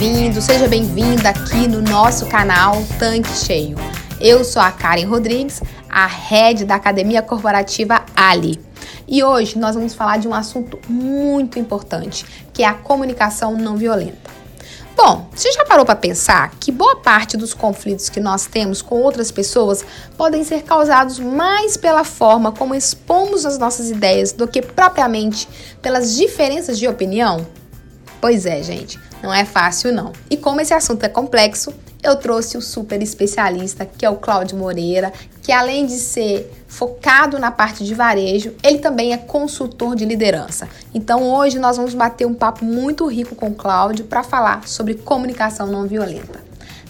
Bem-vindo, seja bem-vinda aqui no nosso canal Tanque Cheio. Eu sou a Karen Rodrigues, a head da Academia Corporativa Ali. E hoje nós vamos falar de um assunto muito importante, que é a comunicação não violenta. Bom, você já parou para pensar que boa parte dos conflitos que nós temos com outras pessoas podem ser causados mais pela forma como expomos as nossas ideias do que propriamente pelas diferenças de opinião? Pois é, gente, não é fácil não. E como esse assunto é complexo, eu trouxe o super especialista, que é o Cláudio Moreira, que além de ser focado na parte de varejo, ele também é consultor de liderança. Então hoje nós vamos bater um papo muito rico com o Cláudio para falar sobre comunicação não violenta.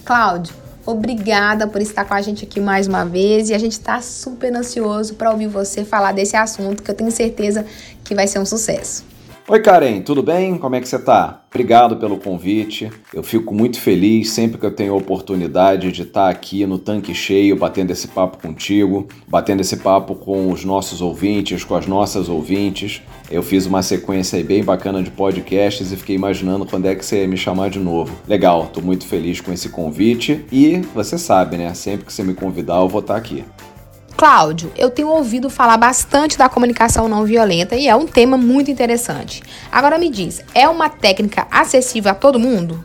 Cláudio, obrigada por estar com a gente aqui mais uma vez e a gente está super ansioso para ouvir você falar desse assunto que eu tenho certeza que vai ser um sucesso. Oi Karen, tudo bem? Como é que você tá? Obrigado pelo convite. Eu fico muito feliz sempre que eu tenho a oportunidade de estar aqui no tanque cheio, batendo esse papo contigo, batendo esse papo com os nossos ouvintes, com as nossas ouvintes. Eu fiz uma sequência bem bacana de podcasts e fiquei imaginando quando é que você ia me chamar de novo. Legal, tô muito feliz com esse convite e você sabe, né? Sempre que você me convidar, eu vou estar aqui. Cláudio, eu tenho ouvido falar bastante da comunicação não violenta e é um tema muito interessante. Agora me diz, é uma técnica acessível a todo mundo?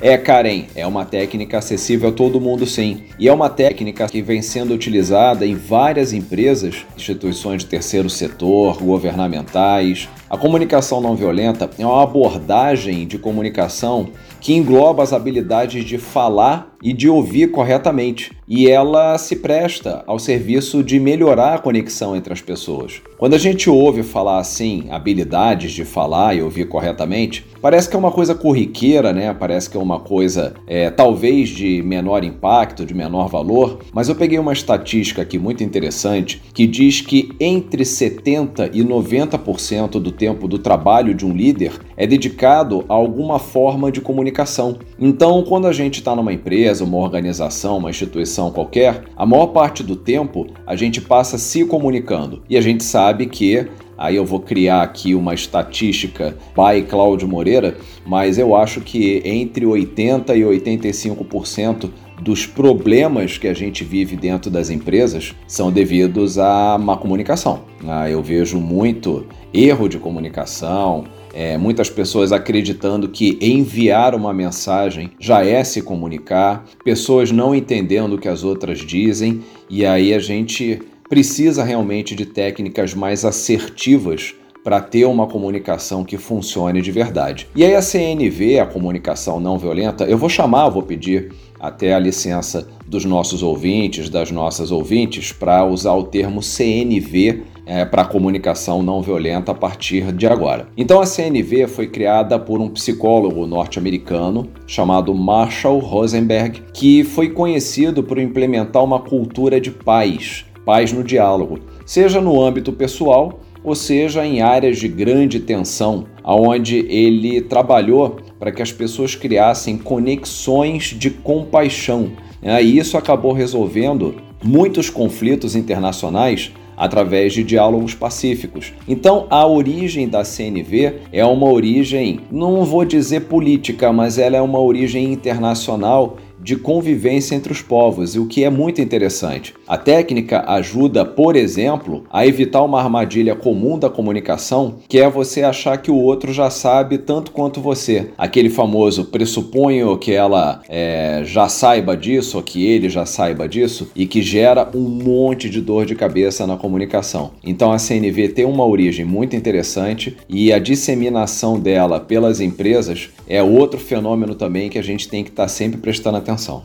É, Karen, é uma técnica acessível a todo mundo sim. E é uma técnica que vem sendo utilizada em várias empresas, instituições de terceiro setor, governamentais. A comunicação não violenta é uma abordagem de comunicação que engloba as habilidades de falar e de ouvir corretamente, e ela se presta ao serviço de melhorar a conexão entre as pessoas. Quando a gente ouve falar assim, habilidades de falar e ouvir corretamente, parece que é uma coisa corriqueira, né? Parece que é uma coisa é, talvez de menor impacto, de menor valor, mas eu peguei uma estatística aqui muito interessante que diz que entre 70 e 90% do tempo do trabalho de um líder é dedicado a alguma forma de comunicação. Então, quando a gente está numa empresa, uma organização, uma instituição qualquer, a maior parte do tempo a gente passa se comunicando e a gente sabe que Aí eu vou criar aqui uma estatística by Cláudio Moreira, mas eu acho que entre 80 e 85% dos problemas que a gente vive dentro das empresas são devidos à má comunicação. Ah, eu vejo muito erro de comunicação, é, muitas pessoas acreditando que enviar uma mensagem já é se comunicar, pessoas não entendendo o que as outras dizem, e aí a gente precisa realmente de técnicas mais assertivas para ter uma comunicação que funcione de verdade. E aí a CNV, a comunicação não violenta, eu vou chamar, vou pedir até a licença dos nossos ouvintes, das nossas ouvintes, para usar o termo CNV é, para comunicação não violenta a partir de agora. Então a CNV foi criada por um psicólogo norte-americano chamado Marshall Rosenberg, que foi conhecido por implementar uma cultura de paz paz no diálogo, seja no âmbito pessoal ou seja em áreas de grande tensão, aonde ele trabalhou para que as pessoas criassem conexões de compaixão. Né? E isso acabou resolvendo muitos conflitos internacionais através de diálogos pacíficos. Então, a origem da CNV é uma origem, não vou dizer política, mas ela é uma origem internacional de convivência entre os povos, o que é muito interessante. A técnica ajuda, por exemplo, a evitar uma armadilha comum da comunicação, que é você achar que o outro já sabe tanto quanto você. Aquele famoso pressuponho que ela é, já saiba disso, ou que ele já saiba disso, e que gera um monte de dor de cabeça na comunicação. Então a CNV tem uma origem muito interessante e a disseminação dela pelas empresas é outro fenômeno também que a gente tem que estar tá sempre prestando atenção atenção.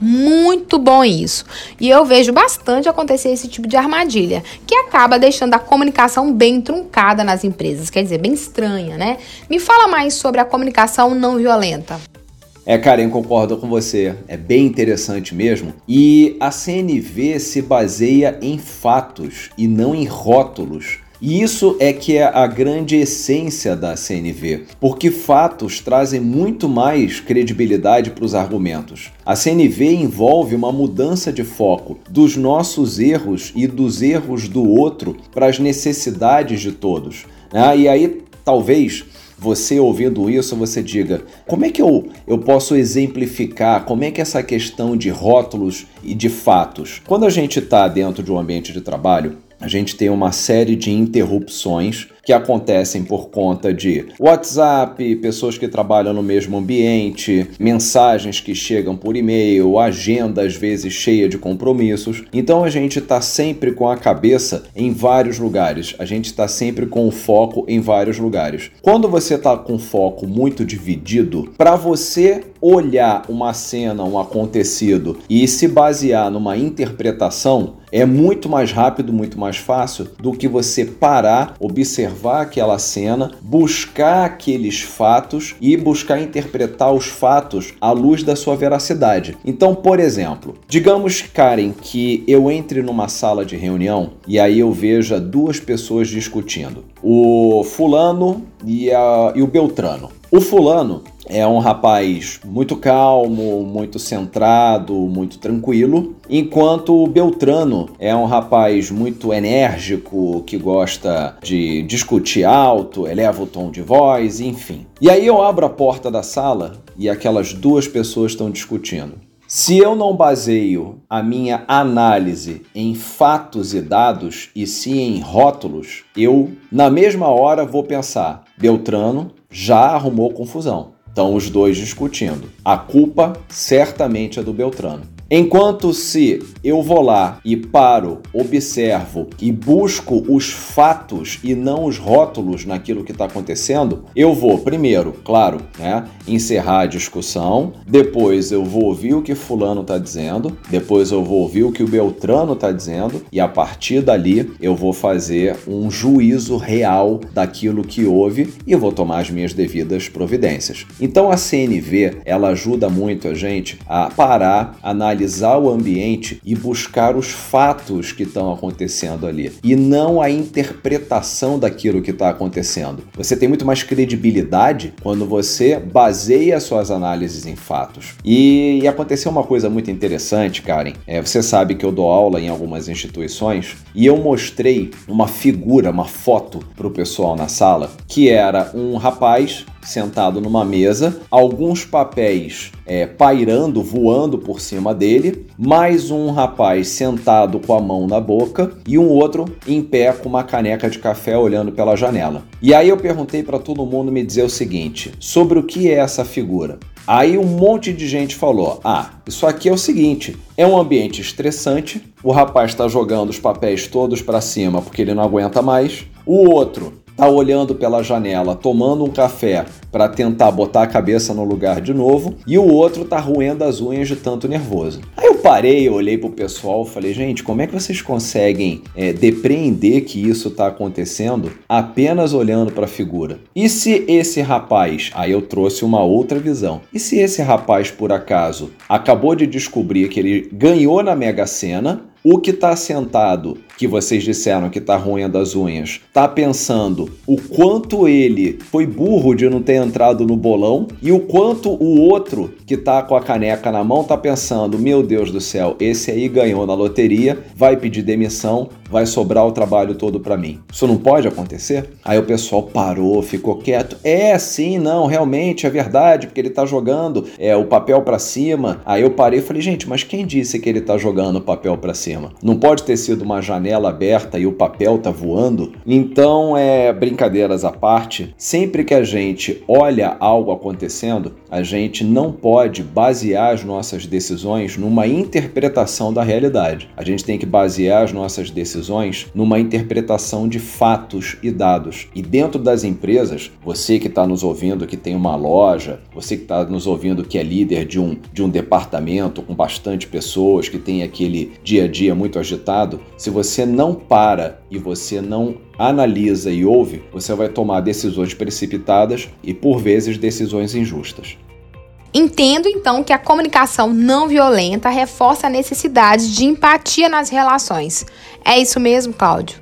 Muito bom isso. E eu vejo bastante acontecer esse tipo de armadilha, que acaba deixando a comunicação bem truncada nas empresas, quer dizer, bem estranha, né? Me fala mais sobre a comunicação não violenta. É, Karen, concordo com você. É bem interessante mesmo. E a CNV se baseia em fatos e não em rótulos. E isso é que é a grande essência da CNV, porque fatos trazem muito mais credibilidade para os argumentos. A CNV envolve uma mudança de foco dos nossos erros e dos erros do outro para as necessidades de todos. Ah, e aí, talvez você ouvindo isso, você diga: como é que eu, eu posso exemplificar? Como é que essa questão de rótulos e de fatos? Quando a gente está dentro de um ambiente de trabalho, a gente tem uma série de interrupções que acontecem por conta de WhatsApp, pessoas que trabalham no mesmo ambiente, mensagens que chegam por e-mail, agenda às vezes cheia de compromissos. Então a gente está sempre com a cabeça em vários lugares, a gente está sempre com o foco em vários lugares. Quando você está com foco muito dividido, para você olhar uma cena, um acontecido e se basear numa interpretação, é muito mais rápido, muito mais fácil do que você parar, observar observar aquela cena, buscar aqueles fatos e buscar interpretar os fatos à luz da sua veracidade. Então, por exemplo, digamos, Karen, que eu entre numa sala de reunião e aí eu veja duas pessoas discutindo: o Fulano e, a, e o Beltrano. O Fulano é um rapaz muito calmo, muito centrado, muito tranquilo, enquanto o Beltrano é um rapaz muito enérgico, que gosta de discutir alto, eleva o tom de voz, enfim. E aí eu abro a porta da sala e aquelas duas pessoas estão discutindo. Se eu não baseio a minha análise em fatos e dados e sim em rótulos, eu, na mesma hora, vou pensar: Beltrano já arrumou confusão. Estão os dois discutindo. A culpa certamente é do Beltrano. Enquanto se eu vou lá e paro, observo e busco os fatos e não os rótulos naquilo que está acontecendo, eu vou primeiro, claro, né, encerrar a discussão, depois eu vou ouvir o que fulano está dizendo, depois eu vou ouvir o que o Beltrano está dizendo e a partir dali eu vou fazer um juízo real daquilo que houve e vou tomar as minhas devidas providências. Então a CNV ela ajuda muito a gente a parar, analisar analisar o ambiente e buscar os fatos que estão acontecendo ali e não a interpretação daquilo que está acontecendo. Você tem muito mais credibilidade quando você baseia suas análises em fatos. E, e aconteceu uma coisa muito interessante, Karen. É, você sabe que eu dou aula em algumas instituições e eu mostrei uma figura, uma foto para o pessoal na sala que era um rapaz sentado numa mesa, alguns papéis é, pairando, voando por cima dele, mais um rapaz sentado com a mão na boca e um outro em pé com uma caneca de café olhando pela janela. E aí eu perguntei para todo mundo me dizer o seguinte: sobre o que é essa figura? Aí um monte de gente falou: ah, isso aqui é o seguinte, é um ambiente estressante, o rapaz está jogando os papéis todos para cima porque ele não aguenta mais, o outro tá olhando pela janela, tomando um café para tentar botar a cabeça no lugar de novo, e o outro tá roendo as unhas de tanto nervoso. Aí eu parei, eu olhei pro pessoal, falei, gente, como é que vocês conseguem é, depreender que isso tá acontecendo apenas olhando para a figura? E se esse rapaz, aí eu trouxe uma outra visão. E se esse rapaz por acaso acabou de descobrir que ele ganhou na Mega Sena, o que está sentado, que vocês disseram que está roendo as unhas, está pensando o quanto ele foi burro de não ter entrado no bolão e o quanto o outro que está com a caneca na mão está pensando: meu Deus do céu, esse aí ganhou na loteria, vai pedir demissão, vai sobrar o trabalho todo para mim. Isso não pode acontecer? Aí o pessoal parou, ficou quieto. É, sim, não, realmente é verdade, porque ele está jogando é, o papel para cima. Aí eu parei e falei: gente, mas quem disse que ele está jogando o papel para cima? Não pode ter sido uma janela aberta e o papel tá voando. Então, é brincadeiras à parte, sempre que a gente olha algo acontecendo, a gente não pode basear as nossas decisões numa interpretação da realidade. A gente tem que basear as nossas decisões numa interpretação de fatos e dados. E dentro das empresas, você que está nos ouvindo que tem uma loja, você que está nos ouvindo que é líder de um, de um departamento com bastante pessoas, que tem aquele dia a dia muito agitado, se você não para e você não analisa e ouve, você vai tomar decisões precipitadas e por vezes decisões injustas. Entendo então que a comunicação não violenta reforça a necessidade de empatia nas relações. É isso mesmo, Cláudio?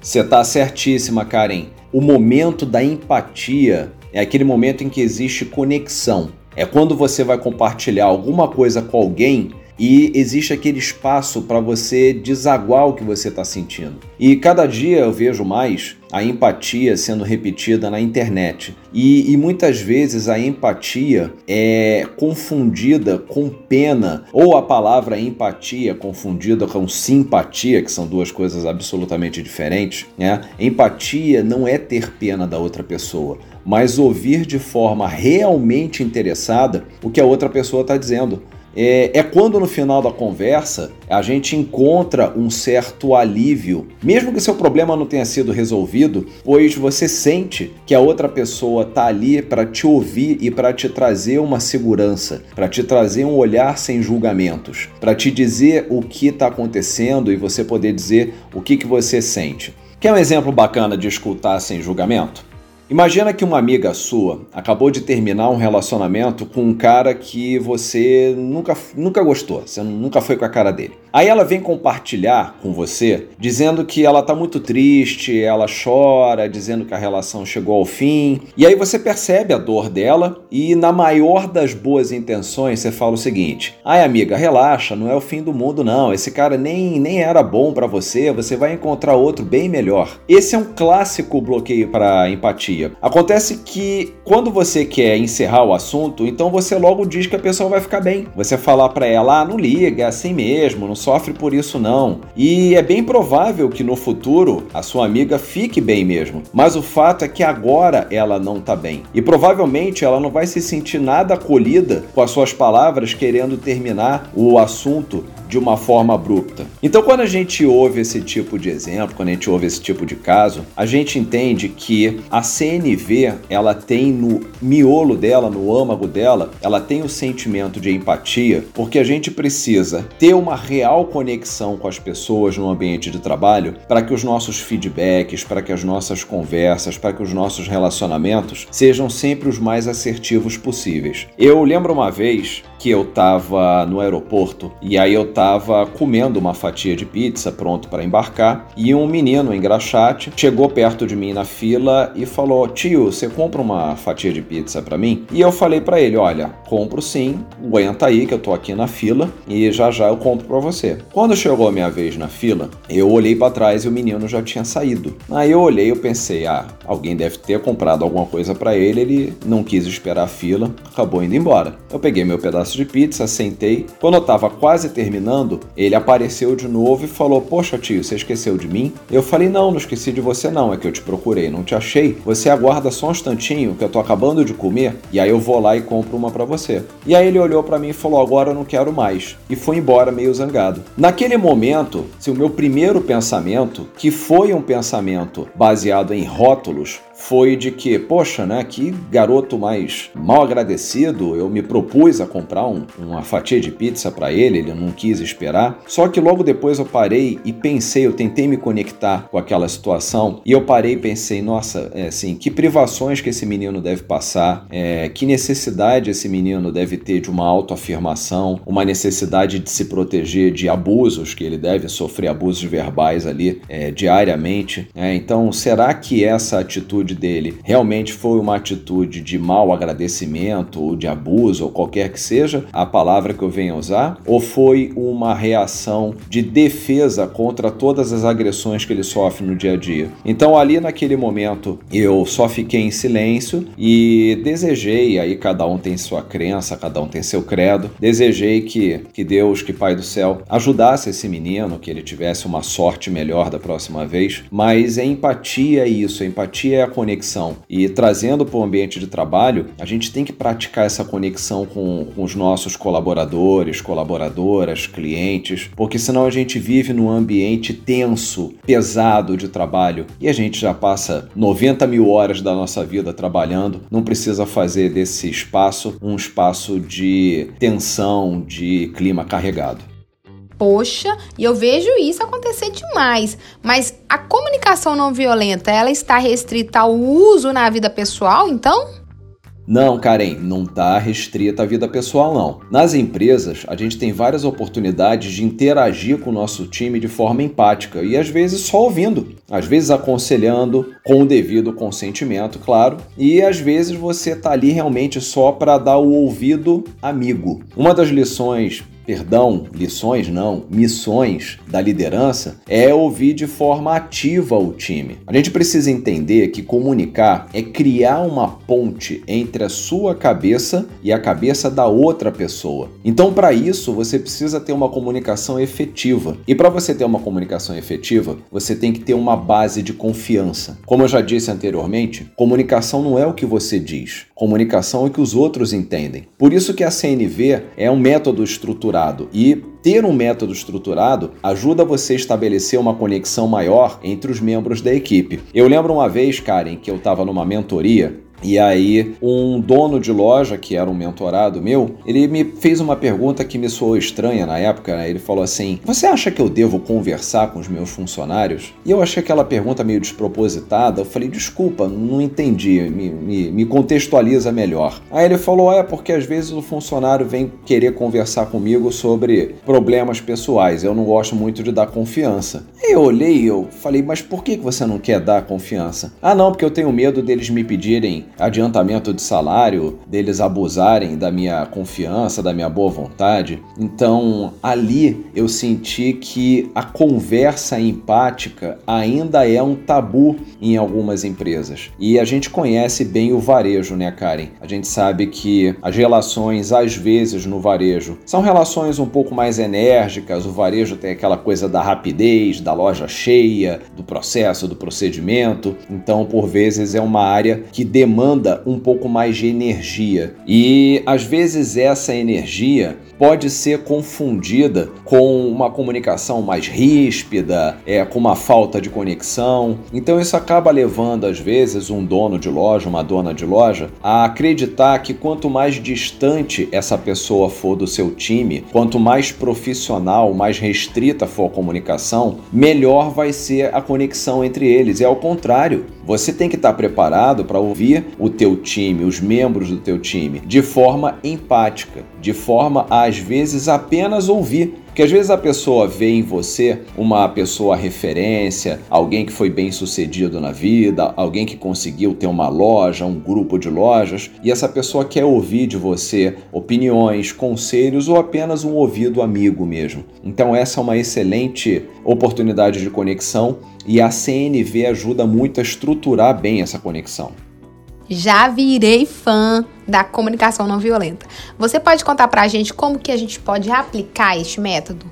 Você está certíssima, Karen. O momento da empatia é aquele momento em que existe conexão. É quando você vai compartilhar alguma coisa com alguém e existe aquele espaço para você desaguar o que você está sentindo. E cada dia eu vejo mais a empatia sendo repetida na internet. E, e, muitas vezes a empatia é confundida com pena, ou a palavra empatia confundida com simpatia, que são duas coisas absolutamente diferentes. Né? Empatia não é ter pena da outra pessoa, mas ouvir de forma realmente interessada o que a outra pessoa está dizendo é, é quando no final da conversa a gente encontra um certo alívio, mesmo que seu problema não tenha sido resolvido, pois você sente que a outra pessoa está ali para te ouvir e para te trazer uma segurança, para te trazer um olhar sem julgamentos, para te dizer o que está acontecendo e você poder dizer o que, que você sente. Quer um exemplo bacana de escutar sem julgamento? Imagina que uma amiga sua acabou de terminar um relacionamento com um cara que você nunca, nunca gostou, você nunca foi com a cara dele. Aí ela vem compartilhar com você, dizendo que ela tá muito triste, ela chora, dizendo que a relação chegou ao fim. E aí você percebe a dor dela e, na maior das boas intenções, você fala o seguinte: ai amiga, relaxa, não é o fim do mundo, não. Esse cara nem, nem era bom para você, você vai encontrar outro bem melhor. Esse é um clássico bloqueio para empatia dia. Acontece que quando você quer encerrar o assunto, então você logo diz que a pessoa vai ficar bem. Você falar para ela, ah, não liga, é assim mesmo, não sofre por isso não. E é bem provável que no futuro a sua amiga fique bem mesmo. Mas o fato é que agora ela não tá bem. E provavelmente ela não vai se sentir nada acolhida com as suas palavras querendo terminar o assunto de uma forma abrupta. Então, quando a gente ouve esse tipo de exemplo, quando a gente ouve esse tipo de caso, a gente entende que a CNV, ela tem no miolo dela, no âmago dela, ela tem o sentimento de empatia, porque a gente precisa ter uma real conexão com as pessoas no ambiente de trabalho para que os nossos feedbacks, para que as nossas conversas, para que os nossos relacionamentos sejam sempre os mais assertivos possíveis. Eu lembro uma vez que eu estava no aeroporto e aí eu estava comendo uma fatia de pizza pronto para embarcar e um menino engraxate chegou perto de mim na fila e falou: "Tio, você compra uma fatia de pizza para mim?" E eu falei para ele: "Olha, compro sim, aguenta aí que eu tô aqui na fila e já já eu compro para você." Quando chegou a minha vez na fila, eu olhei para trás e o menino já tinha saído. Aí eu olhei e pensei: "Ah, alguém deve ter comprado alguma coisa para ele, ele não quis esperar a fila, acabou indo embora." Eu peguei meu pedaço de pizza, sentei. Quando eu tava quase terminando, ele apareceu de novo e falou: Poxa, tio, você esqueceu de mim? Eu falei: Não, não esqueci de você, não. É que eu te procurei, não te achei. Você aguarda só um instantinho que eu tô acabando de comer e aí eu vou lá e compro uma para você. E aí ele olhou para mim e falou: Agora eu não quero mais. E foi embora meio zangado. Naquele momento, se o meu primeiro pensamento, que foi um pensamento baseado em rótulos, foi de que, poxa, né, que garoto mais mal agradecido, eu me propus a comprar um, uma fatia de pizza para ele, ele não quis esperar. Só que logo depois eu parei e pensei, eu tentei me conectar com aquela situação e eu parei e pensei, nossa, é, assim, que privações que esse menino deve passar, é, que necessidade esse menino deve ter de uma autoafirmação, uma necessidade de se proteger de abusos, que ele deve sofrer abusos verbais ali é, diariamente. É, então, será que essa atitude atitude dele realmente foi uma atitude de mau agradecimento ou de abuso ou qualquer que seja a palavra que eu venha usar, ou foi uma reação de defesa contra todas as agressões que ele sofre no dia a dia. Então ali naquele momento eu só fiquei em silêncio e desejei, aí cada um tem sua crença, cada um tem seu credo, desejei que, que Deus, que Pai do céu, ajudasse esse menino, que ele tivesse uma sorte melhor da próxima vez, mas é empatia isso, empatia é a. E trazendo para o ambiente de trabalho, a gente tem que praticar essa conexão com, com os nossos colaboradores, colaboradoras, clientes, porque senão a gente vive num ambiente tenso, pesado de trabalho e a gente já passa 90 mil horas da nossa vida trabalhando, não precisa fazer desse espaço um espaço de tensão, de clima carregado. Poxa, e eu vejo isso acontecer demais. Mas a comunicação não violenta, ela está restrita ao uso na vida pessoal, então? Não, Karen, não está restrita à vida pessoal, não. Nas empresas, a gente tem várias oportunidades de interagir com o nosso time de forma empática e às vezes só ouvindo, às vezes aconselhando com o devido consentimento, claro, e às vezes você está ali realmente só para dar o ouvido amigo. Uma das lições perdão, lições não, missões da liderança é ouvir de forma ativa o time. A gente precisa entender que comunicar é criar uma ponte entre a sua cabeça e a cabeça da outra pessoa. Então, para isso, você precisa ter uma comunicação efetiva. E para você ter uma comunicação efetiva, você tem que ter uma base de confiança. Como eu já disse anteriormente, comunicação não é o que você diz, comunicação é o que os outros entendem. Por isso que a CNV é um método estruturado estruturado. E ter um método estruturado ajuda você a estabelecer uma conexão maior entre os membros da equipe. Eu lembro uma vez, Karen, que eu estava numa mentoria e aí, um dono de loja, que era um mentorado meu, ele me fez uma pergunta que me soou estranha na época. Né? Ele falou assim: Você acha que eu devo conversar com os meus funcionários? E eu achei aquela pergunta meio despropositada. Eu falei: Desculpa, não entendi, me, me, me contextualiza melhor. Aí ele falou: É, porque às vezes o funcionário vem querer conversar comigo sobre problemas pessoais. Eu não gosto muito de dar confiança. Aí eu olhei e eu falei: Mas por que você não quer dar confiança? Ah, não, porque eu tenho medo deles me pedirem adiantamento de salário, deles abusarem da minha confiança, da minha boa vontade. Então, ali eu senti que a conversa empática ainda é um tabu em algumas empresas. E a gente conhece bem o varejo, né, Karen? A gente sabe que as relações, às vezes, no varejo são relações um pouco mais enérgicas. O varejo tem aquela coisa da rapidez, da loja cheia, do processo, do procedimento. Então, por vezes, é uma área que demanda demanda um pouco mais de energia. E às vezes essa energia pode ser confundida com uma comunicação mais ríspida, é, com uma falta de conexão. Então isso acaba levando às vezes um dono de loja, uma dona de loja, a acreditar que quanto mais distante essa pessoa for do seu time, quanto mais profissional, mais restrita for a comunicação, melhor vai ser a conexão entre eles. É ao contrário. Você tem que estar preparado para ouvir o teu time, os membros do teu time, de forma empática, de forma a às vezes apenas ouvir. Porque às vezes a pessoa vê em você uma pessoa referência, alguém que foi bem sucedido na vida, alguém que conseguiu ter uma loja, um grupo de lojas, e essa pessoa quer ouvir de você opiniões, conselhos ou apenas um ouvido amigo mesmo. Então, essa é uma excelente oportunidade de conexão e a CNV ajuda muito a estruturar bem essa conexão. Já virei fã da comunicação não violenta. Você pode contar pra gente como que a gente pode aplicar este método?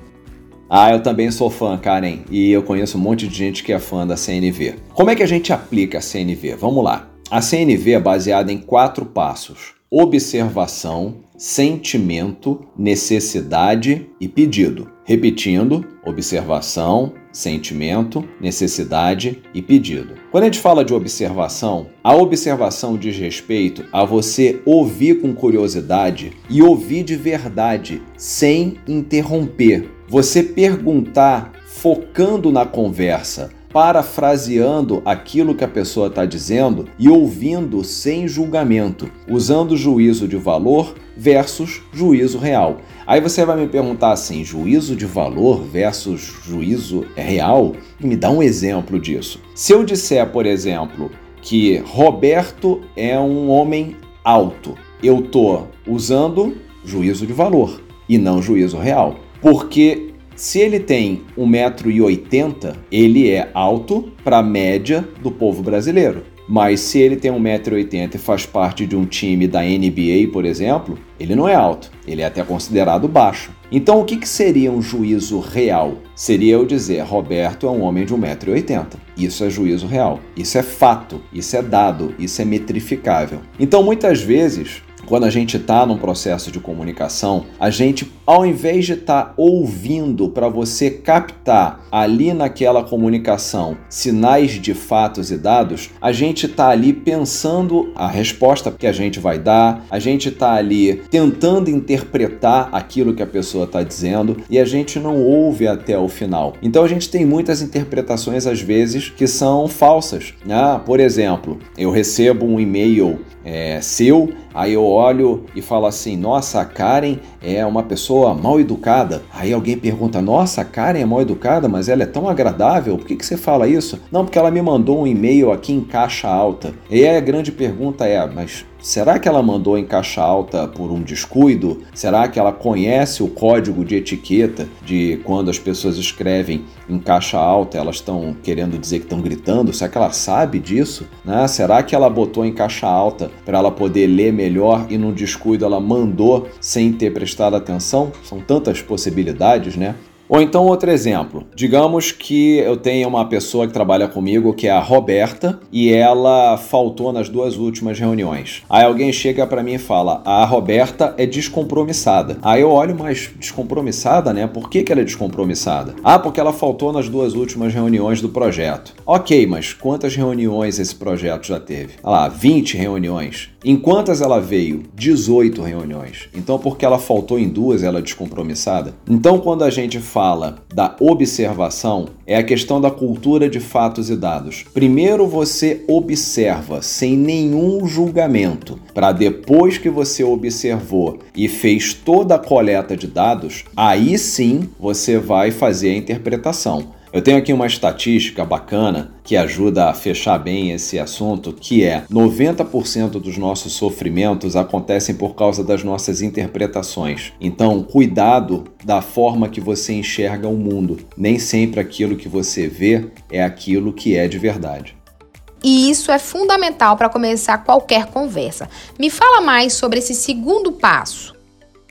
Ah, eu também sou fã, Karen, e eu conheço um monte de gente que é fã da CNV. Como é que a gente aplica a CNV? Vamos lá. A CNV é baseada em quatro passos: observação, sentimento, necessidade e pedido. Repetindo: observação, sentimento, necessidade e pedido. Quando a gente fala de observação, a observação diz respeito a você ouvir com curiosidade e ouvir de verdade, sem interromper. Você perguntar focando na conversa, parafraseando aquilo que a pessoa está dizendo e ouvindo sem julgamento, usando juízo de valor versus juízo real. Aí você vai me perguntar assim: juízo de valor versus juízo real? Me dá um exemplo disso. Se eu disser, por exemplo, que Roberto é um homem alto, eu estou usando juízo de valor e não juízo real. Porque se ele tem 1,80m, ele é alto para a média do povo brasileiro. Mas se ele tem 1,80m e faz parte de um time da NBA, por exemplo, ele não é alto, ele é até considerado baixo. Então o que, que seria um juízo real? Seria eu dizer, Roberto é um homem de 1,80m. Isso é juízo real. Isso é fato, isso é dado, isso é metrificável. Então muitas vezes quando a gente está num processo de comunicação, a gente, ao invés de estar tá ouvindo para você captar ali naquela comunicação sinais de fatos e dados, a gente está ali pensando a resposta que a gente vai dar, a gente está ali tentando interpretar aquilo que a pessoa está dizendo e a gente não ouve até o final. Então a gente tem muitas interpretações às vezes que são falsas. Ah, por exemplo, eu recebo um e-mail é, seu, aí eu olho e falo assim: nossa, a Karen é uma pessoa mal educada. Aí alguém pergunta: nossa, a Karen é mal educada, mas ela é tão agradável, por que, que você fala isso? Não, porque ela me mandou um e-mail aqui em caixa alta. E aí a grande pergunta é: mas Será que ela mandou em caixa alta por um descuido? Será que ela conhece o código de etiqueta de quando as pessoas escrevem em caixa alta, elas estão querendo dizer que estão gritando? Será que ela sabe disso? Né? Será que ela botou em caixa alta para ela poder ler melhor e no descuido ela mandou sem ter prestado atenção? São tantas possibilidades, né? Ou então outro exemplo, digamos que eu tenha uma pessoa que trabalha comigo que é a Roberta e ela faltou nas duas últimas reuniões. Aí alguém chega para mim e fala: "A Roberta é descompromissada". Aí eu olho, mas descompromissada, né? Por que, que ela é descompromissada? Ah, porque ela faltou nas duas últimas reuniões do projeto. OK, mas quantas reuniões esse projeto já teve? Ah lá, 20 reuniões. Em quantas ela veio? 18 reuniões. Então, porque ela faltou em duas, ela é descompromissada? Então, quando a gente fala da observação, é a questão da cultura de fatos e dados. Primeiro você observa sem nenhum julgamento, para depois que você observou e fez toda a coleta de dados, aí sim você vai fazer a interpretação. Eu tenho aqui uma estatística bacana que ajuda a fechar bem esse assunto, que é 90% dos nossos sofrimentos acontecem por causa das nossas interpretações. Então, cuidado da forma que você enxerga o mundo. Nem sempre aquilo que você vê é aquilo que é de verdade. E isso é fundamental para começar qualquer conversa. Me fala mais sobre esse segundo passo.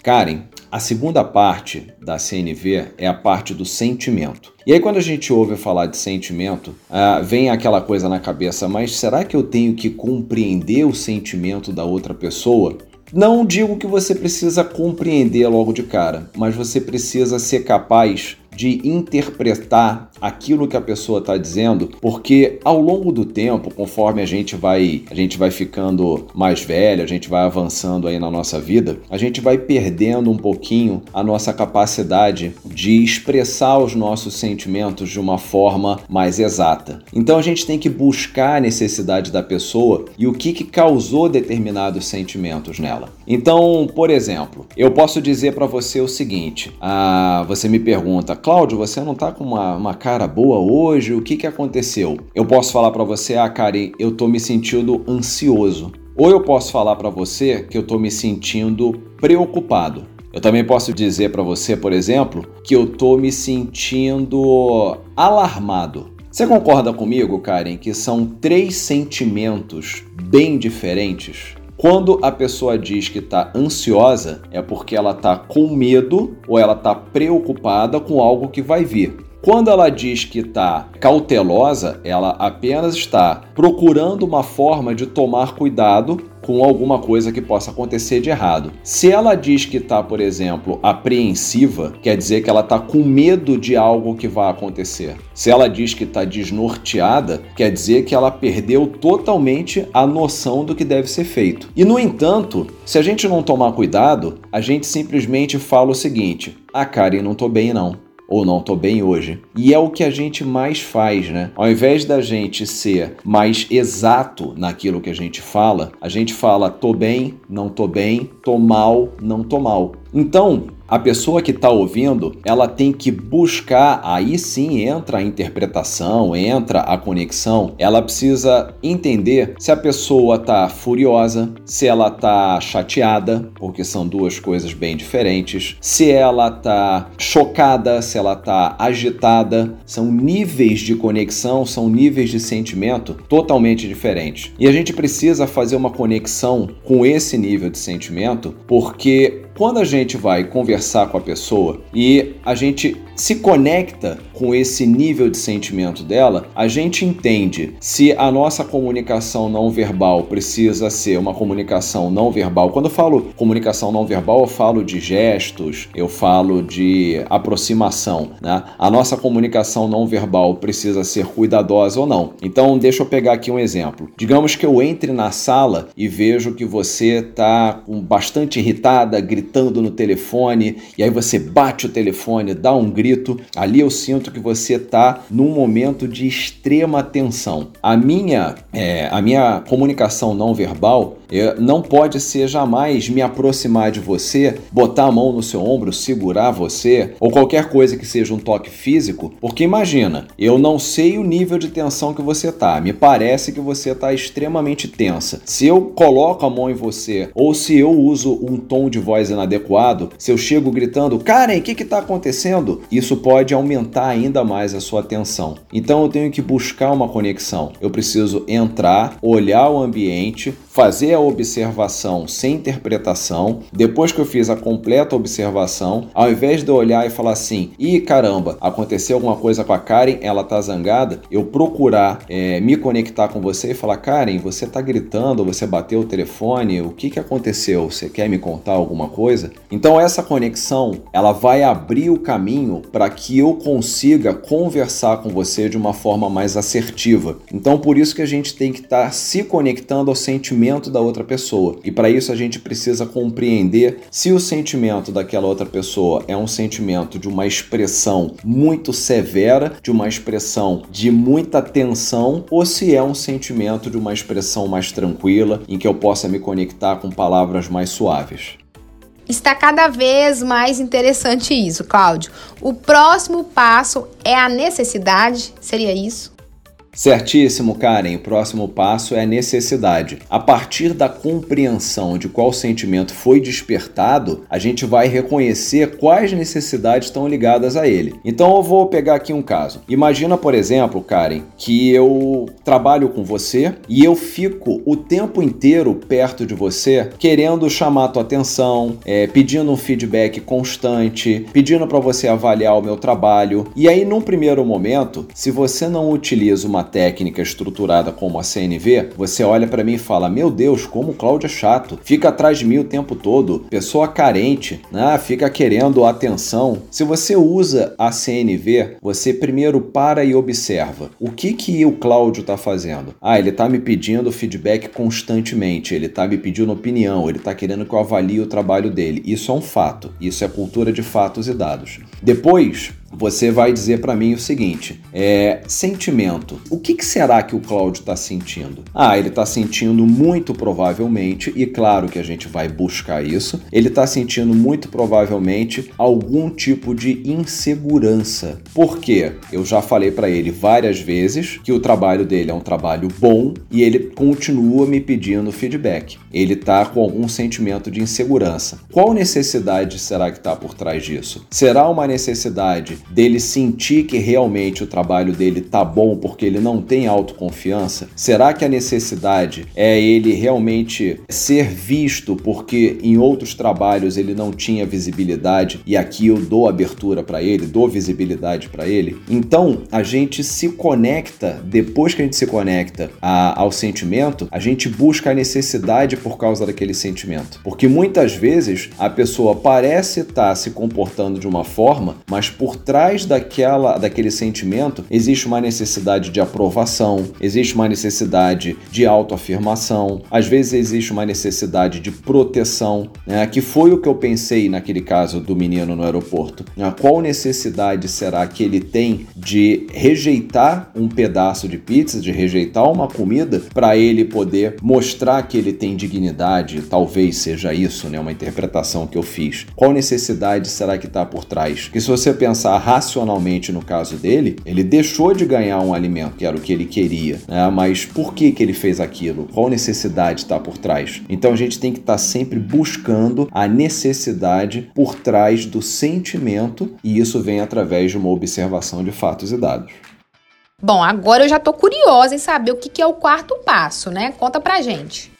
Karen, a segunda parte da CNV é a parte do sentimento. E aí, quando a gente ouve falar de sentimento, uh, vem aquela coisa na cabeça, mas será que eu tenho que compreender o sentimento da outra pessoa? Não digo que você precisa compreender logo de cara, mas você precisa ser capaz de interpretar aquilo que a pessoa está dizendo, porque ao longo do tempo, conforme a gente vai, a gente vai ficando mais velho, a gente vai avançando aí na nossa vida, a gente vai perdendo um pouquinho a nossa capacidade de expressar os nossos sentimentos de uma forma mais exata. Então a gente tem que buscar a necessidade da pessoa e o que, que causou determinados sentimentos nela. Então, por exemplo, eu posso dizer para você o seguinte: ah, você me pergunta, Cláudio, você não tá com uma, uma cara boa hoje? O que, que aconteceu? Eu posso falar para você, ah, Karen, eu tô me sentindo ansioso. Ou eu posso falar para você que eu tô me sentindo preocupado. Eu também posso dizer para você, por exemplo, que eu tô me sentindo alarmado. Você concorda comigo, Karen, que são três sentimentos bem diferentes? Quando a pessoa diz que está ansiosa, é porque ela está com medo ou ela está preocupada com algo que vai vir. Quando ela diz que está cautelosa, ela apenas está procurando uma forma de tomar cuidado com alguma coisa que possa acontecer de errado. Se ela diz que está, por exemplo, apreensiva, quer dizer que ela está com medo de algo que vai acontecer. Se ela diz que está desnorteada, quer dizer que ela perdeu totalmente a noção do que deve ser feito. E no entanto, se a gente não tomar cuidado, a gente simplesmente fala o seguinte: "Ah, Karen, não tô bem não" ou não tô bem hoje. E é o que a gente mais faz, né? Ao invés da gente ser mais exato naquilo que a gente fala, a gente fala tô bem, não tô bem, tô mal, não tô mal. Então, a pessoa que está ouvindo, ela tem que buscar, aí sim entra a interpretação, entra a conexão. Ela precisa entender se a pessoa está furiosa, se ela está chateada, porque são duas coisas bem diferentes, se ela está chocada, se ela está agitada. São níveis de conexão, são níveis de sentimento totalmente diferentes. E a gente precisa fazer uma conexão com esse nível de sentimento, porque quando a gente vai conversar com a pessoa e a gente se conecta com esse nível de sentimento dela, a gente entende se a nossa comunicação não verbal precisa ser uma comunicação não verbal. Quando eu falo comunicação não verbal, eu falo de gestos, eu falo de aproximação. Né? A nossa comunicação não verbal precisa ser cuidadosa ou não. Então, deixa eu pegar aqui um exemplo. Digamos que eu entre na sala e vejo que você está bastante irritada, gritando no telefone, e aí você bate o telefone, dá um grito ali eu sinto que você está num momento de extrema tensão. A minha, é, a minha comunicação não verbal não pode ser jamais me aproximar de você, botar a mão no seu ombro, segurar você, ou qualquer coisa que seja um toque físico, porque imagina, eu não sei o nível de tensão que você tá, me parece que você tá extremamente tensa. Se eu coloco a mão em você, ou se eu uso um tom de voz inadequado, se eu chego gritando, Karen, o que que tá acontecendo? Isso pode aumentar ainda mais a sua tensão. Então eu tenho que buscar uma conexão. Eu preciso entrar, olhar o ambiente, fazer a observação sem interpretação. Depois que eu fiz a completa observação, ao invés de eu olhar e falar assim: ih, caramba, aconteceu alguma coisa com a Karen, ela tá zangada, eu procurar é, me conectar com você e falar: Karen, você tá gritando, você bateu o telefone, o que que aconteceu? Você quer me contar alguma coisa? Então, essa conexão ela vai abrir o caminho para que eu consiga conversar com você de uma forma mais assertiva. Então, por isso que a gente tem que estar tá se conectando ao sentimento sentimento da outra pessoa. E para isso a gente precisa compreender se o sentimento daquela outra pessoa é um sentimento de uma expressão muito severa, de uma expressão de muita tensão, ou se é um sentimento de uma expressão mais tranquila, em que eu possa me conectar com palavras mais suaves. Está cada vez mais interessante isso, Cláudio. O próximo passo é a necessidade, seria isso? Certíssimo, Karen. O próximo passo é a necessidade. A partir da compreensão de qual sentimento foi despertado, a gente vai reconhecer quais necessidades estão ligadas a ele. Então eu vou pegar aqui um caso. Imagina, por exemplo, Karen, que eu trabalho com você e eu fico o tempo inteiro perto de você, querendo chamar tua atenção, é, pedindo um feedback constante, pedindo para você avaliar o meu trabalho. E aí, num primeiro momento, se você não utiliza uma técnica estruturada como a CNV, você olha para mim e fala: Meu Deus, como o Cláudio é chato, fica atrás de mim o tempo todo, pessoa carente, né? fica querendo atenção. Se você usa a CNV, você primeiro para e observa o que, que o Cláudio está fazendo. Ah, ele está me pedindo feedback constantemente, ele está me pedindo opinião, ele está querendo que eu avalie o trabalho dele. Isso é um fato, isso é cultura de fatos e dados. Depois, você vai dizer para mim o seguinte: é sentimento. O que, que será que o Cláudio está sentindo? Ah, ele está sentindo muito provavelmente, e claro que a gente vai buscar isso, ele está sentindo muito provavelmente algum tipo de insegurança. Por quê? Eu já falei para ele várias vezes que o trabalho dele é um trabalho bom e ele continua me pedindo feedback. Ele está com algum sentimento de insegurança. Qual necessidade será que está por trás disso? Será uma necessidade dele sentir que realmente o trabalho dele tá bom porque ele não tem autoconfiança? Será que a necessidade é ele realmente ser visto porque em outros trabalhos ele não tinha visibilidade e aqui eu dou abertura para ele, dou visibilidade para ele? Então a gente se conecta, depois que a gente se conecta a, ao sentimento, a gente busca a necessidade por causa daquele sentimento. Porque muitas vezes a pessoa parece estar tá se comportando de uma forma, mas por trás daquela, daquele sentimento existe uma necessidade de aprovação, existe uma necessidade de autoafirmação, às vezes existe uma necessidade de proteção, né? que foi o que eu pensei naquele caso do menino no aeroporto. Né? Qual necessidade será que ele tem de rejeitar um pedaço de pizza, de rejeitar uma comida, para ele poder mostrar que ele tem dignidade? Talvez seja isso, né? uma interpretação que eu fiz. Qual necessidade será que está por trás? Que se você pensar racionalmente no caso dele, ele deixou de ganhar um alimento, que era o que ele queria, né? Mas por que que ele fez aquilo? Qual necessidade está por trás? Então a gente tem que estar tá sempre buscando a necessidade por trás do sentimento e isso vem através de uma observação de fatos e dados. Bom, agora eu já tô curiosa em saber o que, que é o quarto passo, né? Conta pra gente.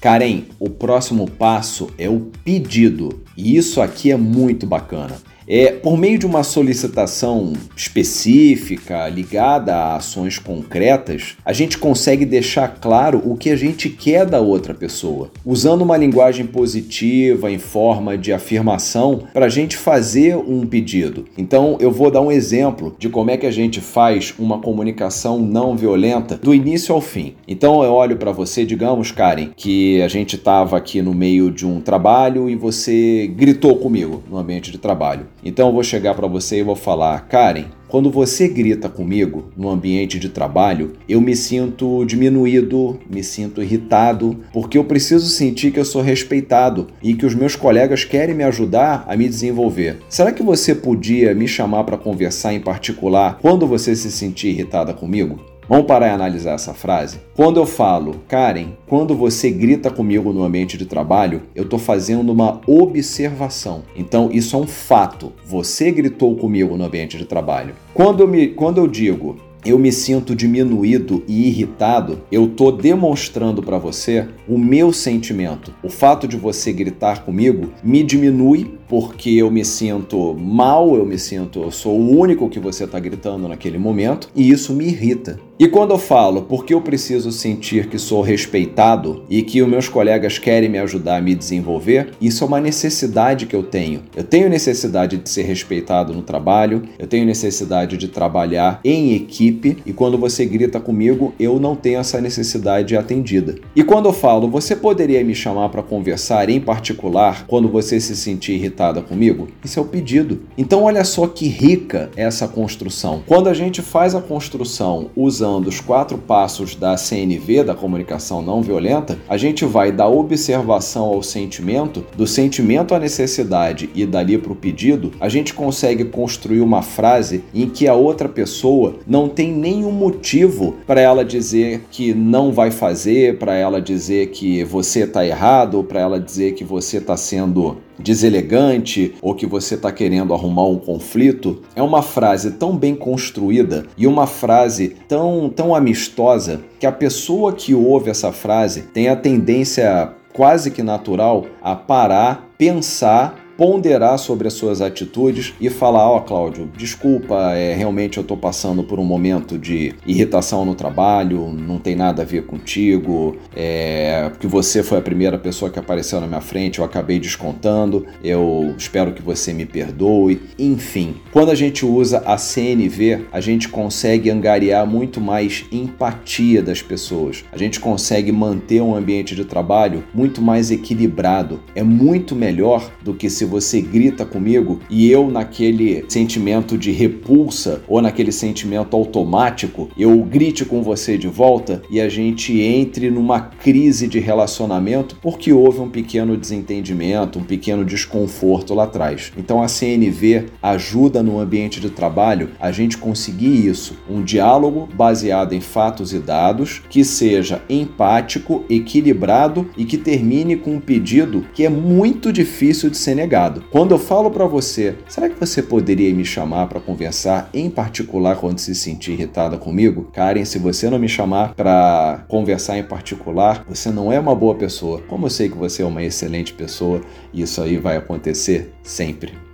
Karen, o próximo passo é o pedido. E isso aqui é muito bacana. É, por meio de uma solicitação específica, ligada a ações concretas, a gente consegue deixar claro o que a gente quer da outra pessoa, usando uma linguagem positiva em forma de afirmação para a gente fazer um pedido. Então, eu vou dar um exemplo de como é que a gente faz uma comunicação não violenta do início ao fim. Então, eu olho para você, digamos, Karen, que a gente estava aqui no meio de um trabalho e você gritou comigo no ambiente de trabalho. Então eu vou chegar para você e vou falar, Karen, quando você grita comigo no ambiente de trabalho, eu me sinto diminuído, me sinto irritado, porque eu preciso sentir que eu sou respeitado e que os meus colegas querem me ajudar a me desenvolver. Será que você podia me chamar para conversar em particular quando você se sentir irritada comigo? Vamos parar e analisar essa frase? Quando eu falo, Karen, quando você grita comigo no ambiente de trabalho, eu estou fazendo uma observação. Então, isso é um fato. Você gritou comigo no ambiente de trabalho. Quando eu, me, quando eu digo, eu me sinto diminuído e irritado, eu estou demonstrando para você o meu sentimento. O fato de você gritar comigo me diminui porque eu me sinto mal, eu me sinto, eu sou o único que você está gritando naquele momento e isso me irrita. E quando eu falo porque eu preciso sentir que sou respeitado e que os meus colegas querem me ajudar a me desenvolver, isso é uma necessidade que eu tenho. Eu tenho necessidade de ser respeitado no trabalho, eu tenho necessidade de trabalhar em equipe e quando você grita comigo, eu não tenho essa necessidade atendida. E quando eu falo, você poderia me chamar para conversar em particular quando você se sentir irritado comigo? Isso é o pedido. Então, olha só que rica é essa construção. Quando a gente faz a construção usando os quatro passos da CNV, da comunicação não violenta, a gente vai da observação ao sentimento, do sentimento à necessidade e dali para o pedido, a gente consegue construir uma frase em que a outra pessoa não tem nenhum motivo para ela dizer que não vai fazer, para ela dizer que você está errado, para ela dizer que você está sendo deselegante ou que você está querendo arrumar um conflito, é uma frase tão bem construída e uma frase tão, tão amistosa que a pessoa que ouve essa frase tem a tendência quase que natural a parar, pensar ponderar sobre as suas atitudes e falar: Ó, oh, Cláudio, desculpa, é, realmente eu estou passando por um momento de irritação no trabalho, não tem nada a ver contigo, é, que você foi a primeira pessoa que apareceu na minha frente, eu acabei descontando, eu espero que você me perdoe. Enfim, quando a gente usa a CNV, a gente consegue angariar muito mais empatia das pessoas, a gente consegue manter um ambiente de trabalho muito mais equilibrado. É muito melhor do que se você grita comigo e eu, naquele sentimento de repulsa ou naquele sentimento automático, eu grite com você de volta e a gente entre numa crise de relacionamento porque houve um pequeno desentendimento, um pequeno desconforto lá atrás. Então a CNV ajuda no ambiente de trabalho a gente conseguir isso, um diálogo baseado em fatos e dados que seja empático, equilibrado e que termine com um pedido que é muito difícil de ser negado quando eu falo para você, será que você poderia me chamar para conversar, em particular quando se sentir irritada comigo? Karen, se você não me chamar para conversar em particular, você não é uma boa pessoa. Como eu sei que você é uma excelente pessoa, isso aí vai acontecer sempre.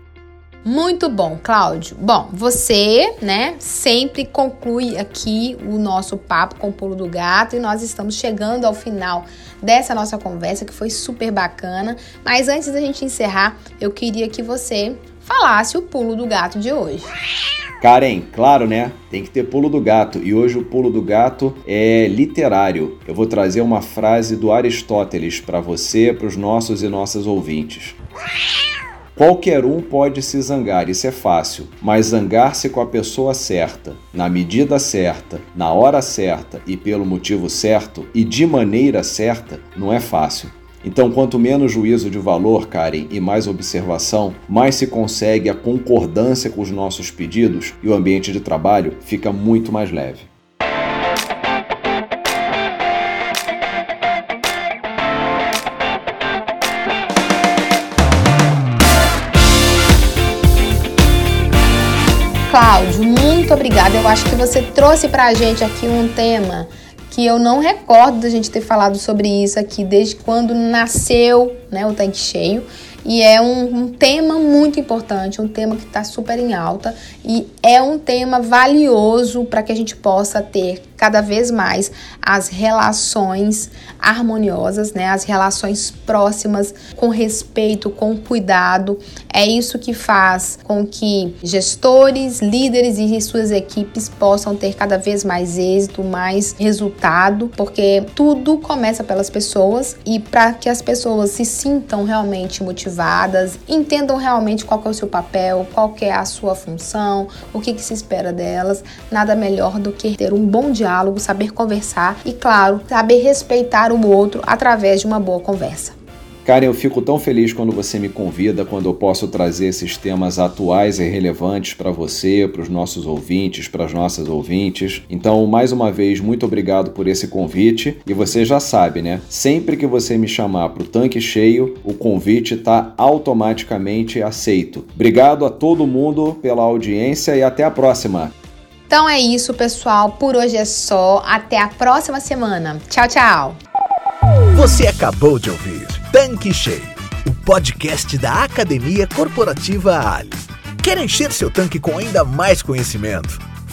Muito bom, Cláudio. Bom, você, né, sempre conclui aqui o nosso papo com o pulo do gato e nós estamos chegando ao final dessa nossa conversa que foi super bacana. Mas antes da gente encerrar, eu queria que você falasse o pulo do gato de hoje. Karen, claro, né? Tem que ter pulo do gato. E hoje o pulo do gato é literário. Eu vou trazer uma frase do Aristóteles para você, para os nossos e nossas ouvintes. Qualquer um pode se zangar, isso é fácil, mas zangar-se com a pessoa certa, na medida certa, na hora certa e pelo motivo certo e de maneira certa não é fácil. Então, quanto menos juízo de valor, Karen, e mais observação, mais se consegue a concordância com os nossos pedidos e o ambiente de trabalho fica muito mais leve. Obrigada. Eu acho que você trouxe para a gente aqui um tema que eu não recordo da gente ter falado sobre isso aqui desde quando nasceu né, o tanque cheio. e é um, um tema muito importante, um tema que está super em alta e é um tema valioso para que a gente possa ter cada vez mais as relações harmoniosas, né? As relações próximas, com respeito, com cuidado. É isso que faz com que gestores, líderes e suas equipes possam ter cada vez mais êxito, mais resultado, porque tudo começa pelas pessoas e para que as pessoas se sintam realmente motivadas, entendam realmente qual é o seu papel, qual é a sua função, o que, que se espera delas, nada melhor do que ter um bom diálogo, saber conversar e, claro, saber respeitar o outro através de uma boa conversa. Karen, eu fico tão feliz quando você me convida, quando eu posso trazer esses temas atuais e relevantes para você, para os nossos ouvintes, para as nossas ouvintes. Então, mais uma vez, muito obrigado por esse convite. E você já sabe, né? Sempre que você me chamar para o tanque cheio, o convite está automaticamente aceito. Obrigado a todo mundo pela audiência e até a próxima. Então é isso, pessoal. Por hoje é só. Até a próxima semana. Tchau, tchau. Você acabou de ouvir Tanque Cheio, o podcast da Academia Corporativa Ali. Quer encher seu tanque com ainda mais conhecimento?